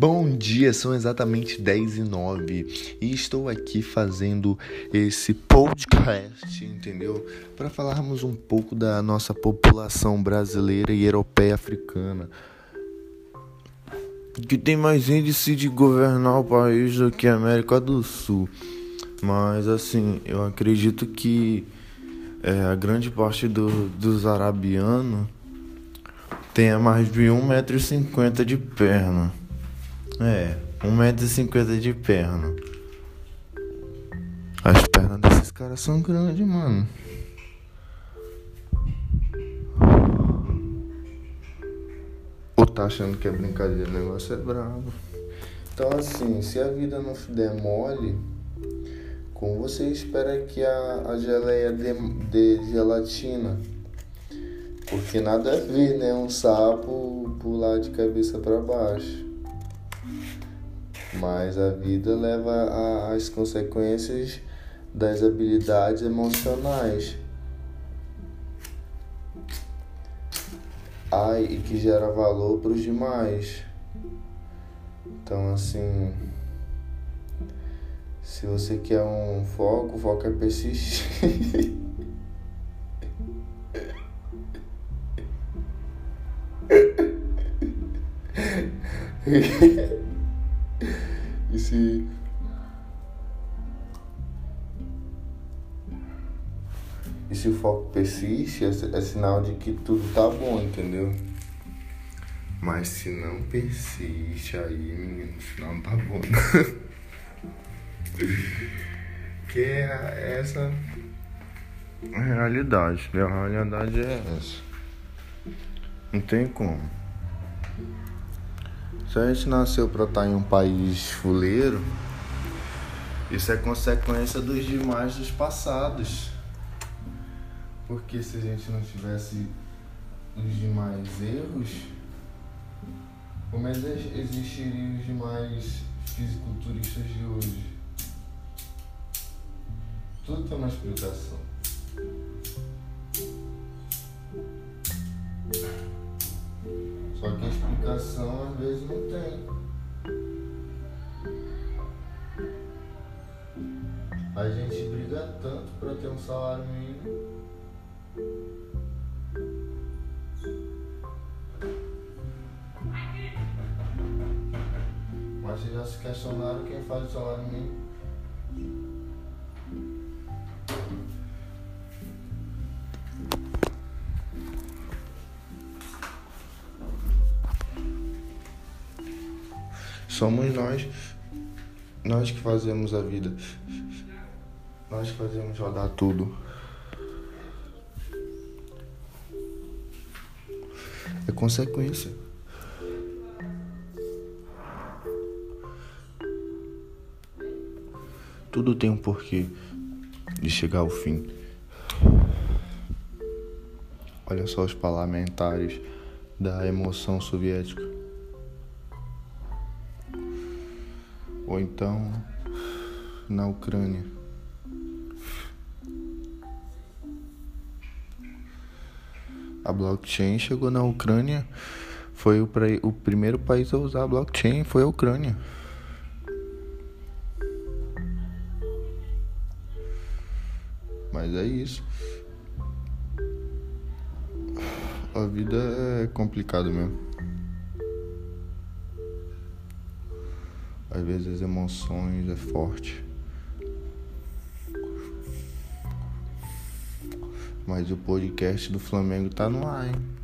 Bom dia, são exatamente 10 e 9 e estou aqui fazendo esse podcast, entendeu? Para falarmos um pouco da nossa população brasileira e europeia africana. Que tem mais índice de governar o país do que a América do Sul. Mas assim, eu acredito que é, a grande parte do, dos arabianos tenha mais de 1,50m de perna. É, 1,50m de perna. As pernas desses caras são grandes, mano. Ou tá achando que é brincadeira, o negócio é brabo. Então assim, se a vida não der mole, como você espera que a, a geleia dê, gelatina? Porque nada a ver, né? Um sapo pular de cabeça para baixo mas a vida leva às consequências das habilidades emocionais. Ai, e que gera valor para os demais. Então, assim, se você quer um foco, o foco é persistir. E se. E se o foco persiste, é, é sinal de que tudo tá bom, entendeu? Mas se não persiste, aí, menino, o não tá bom. que é essa a realidade. A realidade é essa. Não tem como. Se a gente nasceu para estar em um país fuleiro, isso é consequência dos demais dos passados. Porque se a gente não tivesse os demais erros, como é existiriam os demais fisiculturistas de hoje? Tudo tem uma explicação. Explicação às vezes não tem. A gente briga tanto para ter um salário mínimo. Mas vocês já se questionaram quem faz o salário mínimo? Somos nós, nós que fazemos a vida, nós que fazemos rodar tudo. É consequência. Tudo tem um porquê de chegar ao fim. Olha só os parlamentares da emoção soviética. Ou então na Ucrânia. A blockchain chegou na Ucrânia, foi o, o primeiro país a usar a blockchain foi a Ucrânia. Mas é isso. A vida é complicada mesmo. Às vezes as emoções é forte. Mas o podcast do Flamengo tá no ar, hein?